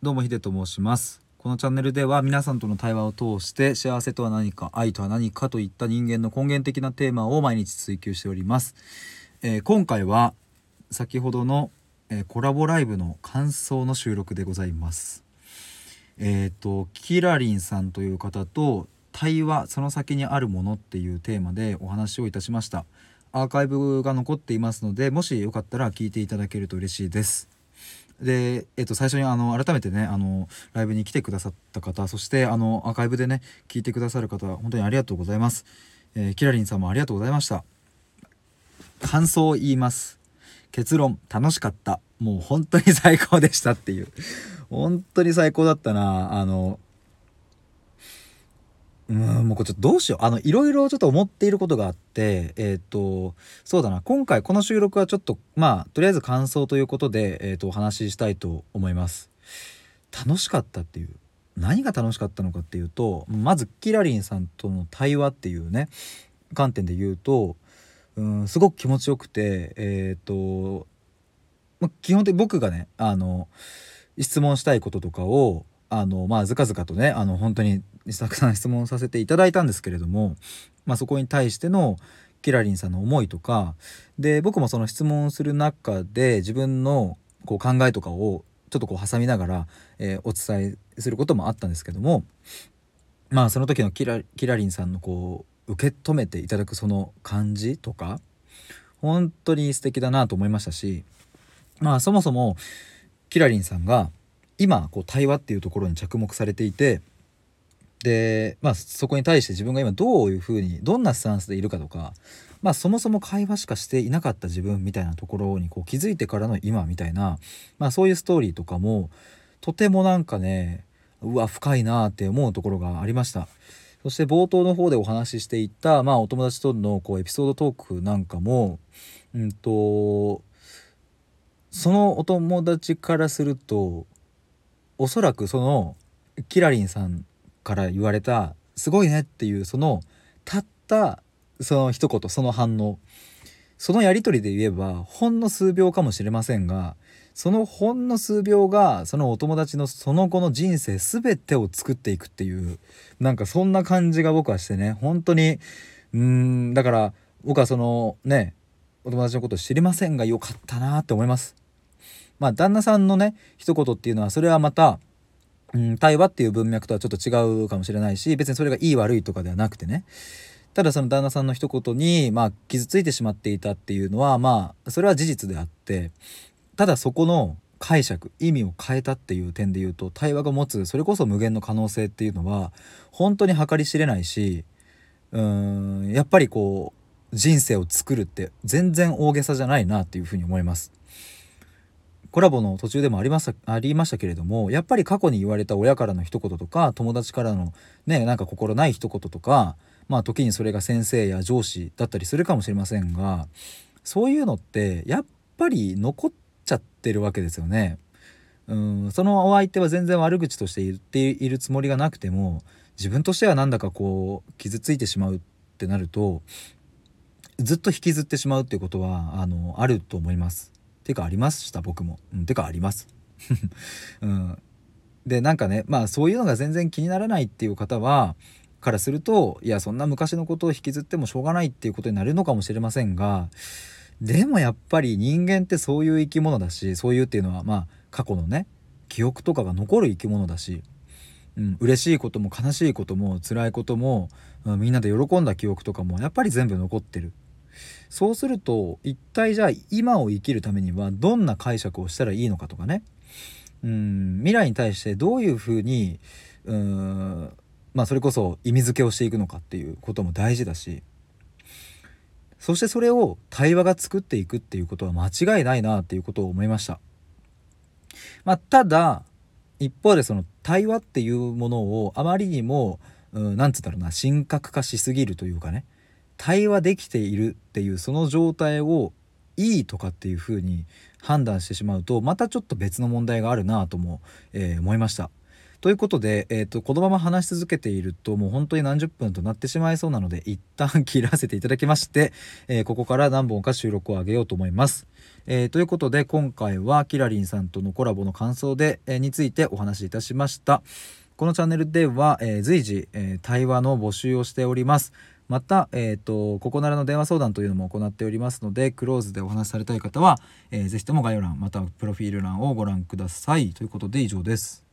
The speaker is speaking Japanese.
どうもヒデと申します。このチャンネルでは皆さんとの対話を通して幸せとは何か愛とは何かといった人間の根源的なテーマを毎日追求しております、えー、今回は先ほどの、えー、コラボライブの感想の収録でございます。えっ、ー、とキラリンさんという方と対話その先にあるものっていうテーマでお話をいたしました。アーカイブが残っていますのでもしよかったら聞いていただけると嬉しいです。で、えっと、最初にあの改めてねあのライブに来てくださった方そしてあのアーカイブでね聞いてくださる方本当にありがとうございます、えー、キラリンさんもありがとうございました。感想を言います。結論楽しかった。もう本当に最高でしたっていう。本当に最高だったな。あのうんもうこれちょっとどうしよう。あのいろいろちょっと思っていることがあってえっ、ー、とそうだな。今回この収録はちょっとまあとりあえず感想ということで、えー、とお話ししたいと思います。楽しかったっていう。何が楽しかったのかっていうとまずキラリンさんとの対話っていうね観点で言うとうんすごく気持ちよくてえっ、ー、と、ま、基本的に僕がねあの質問したいこととかをあのまあずかずかとねあの本当にたくさん質問させていただいたんですけれども、まあ、そこに対してのキラリンさんの思いとかで僕もその質問する中で自分のこう考えとかをちょっとこう挟みながら、えー、お伝えすることもあったんですけどもまあその時のキラキラリンさんのこう受け止めていただくその感じとか本当に素敵だなと思いましたしまあそもそもキラリンさんが今こう対話っていうところに着目されていてでまあそこに対して自分が今どういうふうにどんなスタンスでいるかとかまあそもそも会話しかしていなかった自分みたいなところにこう気づいてからの今みたいな、まあ、そういうストーリーとかもとてもなんかねうわ深いなって思うところがありました。そして冒頭の方でお話ししていた、まあ、お友達とのこうエピソードトークなんかもうんとそのお友達からするとおそらくそのキラリンさんから言われた「すごいね」っていうそのたったその一言その反応そのやり取りで言えばほんの数秒かもしれませんがそのほんの数秒がそのお友達のその後の人生全てを作っていくっていうなんかそんな感じが僕はしてね本当にうんだから僕はそのねお友達のこと知りませんがよかったなって思います。まあ旦那さんのね一言っていうのはそれはまたうん、対話っていう文脈とはちょっと違うかもしれないし別にそれがいい悪いとかではなくてねただその旦那さんの一言に、まあ、傷ついてしまっていたっていうのはまあそれは事実であってただそこの解釈意味を変えたっていう点で言うと対話が持つそれこそ無限の可能性っていうのは本当に計り知れないしうんやっぱりこう人生を作るって全然大げさじゃないなっていうふうに思います。コラボの途中でもありましたありましたけれどもやっぱり過去に言われた親からの一言とか友達からのねなんか心ない一言とかまあ時にそれが先生や上司だったりするかもしれませんがそういうのってやっぱり残っちゃってるわけですよね。うんそのお相手は全然悪口として言っているつもりがなくても自分としてはなんだかこう傷ついてしまうってなるとずっと引きずってしまうっていうことはあのあると思います。てかありました僕も。うん、てかあります。うん、でなんかねまあそういうのが全然気にならないっていう方はからするといやそんな昔のことを引きずってもしょうがないっていうことになるのかもしれませんがでもやっぱり人間ってそういう生き物だしそういうっていうのはまあ過去のね記憶とかが残る生き物だし、うん、嬉しいことも悲しいことも辛いことも、うん、みんなで喜んだ記憶とかもやっぱり全部残ってる。そうすると一体じゃあ今を生きるためにはどんな解釈をしたらいいのかとかね。うん未来に対してどういうふうにうんまあそれこそ意味付けをしていくのかっていうことも大事だし。そしてそれを対話が作っていくっていうことは間違いないなっていうことを思いました。まあ、ただ一方でその対話っていうものをあまりにも何、うん、つうんだろうな神格化しすぎるというかね。対話できているっていうその状態をいいとかっていうふうに判断してしまうとまたちょっと別の問題があるなとも、えー、思いました。ということで、えーと、このまま話し続けているともう本当に何十分となってしまいそうなので一旦切らせていただきまして、えー、ここから何本か収録を上げようと思います。えー、ということで今回はキラリンさんとのコラボの感想で、えー、についてお話しいたしました。このチャンネルでは、え随時、え対話の募集をしております。また、えーと、ここならの電話相談というのも行っておりますのでクローズでお話しされたい方は、えー、ぜひとも概要欄またはプロフィール欄をご覧くださいということで以上です。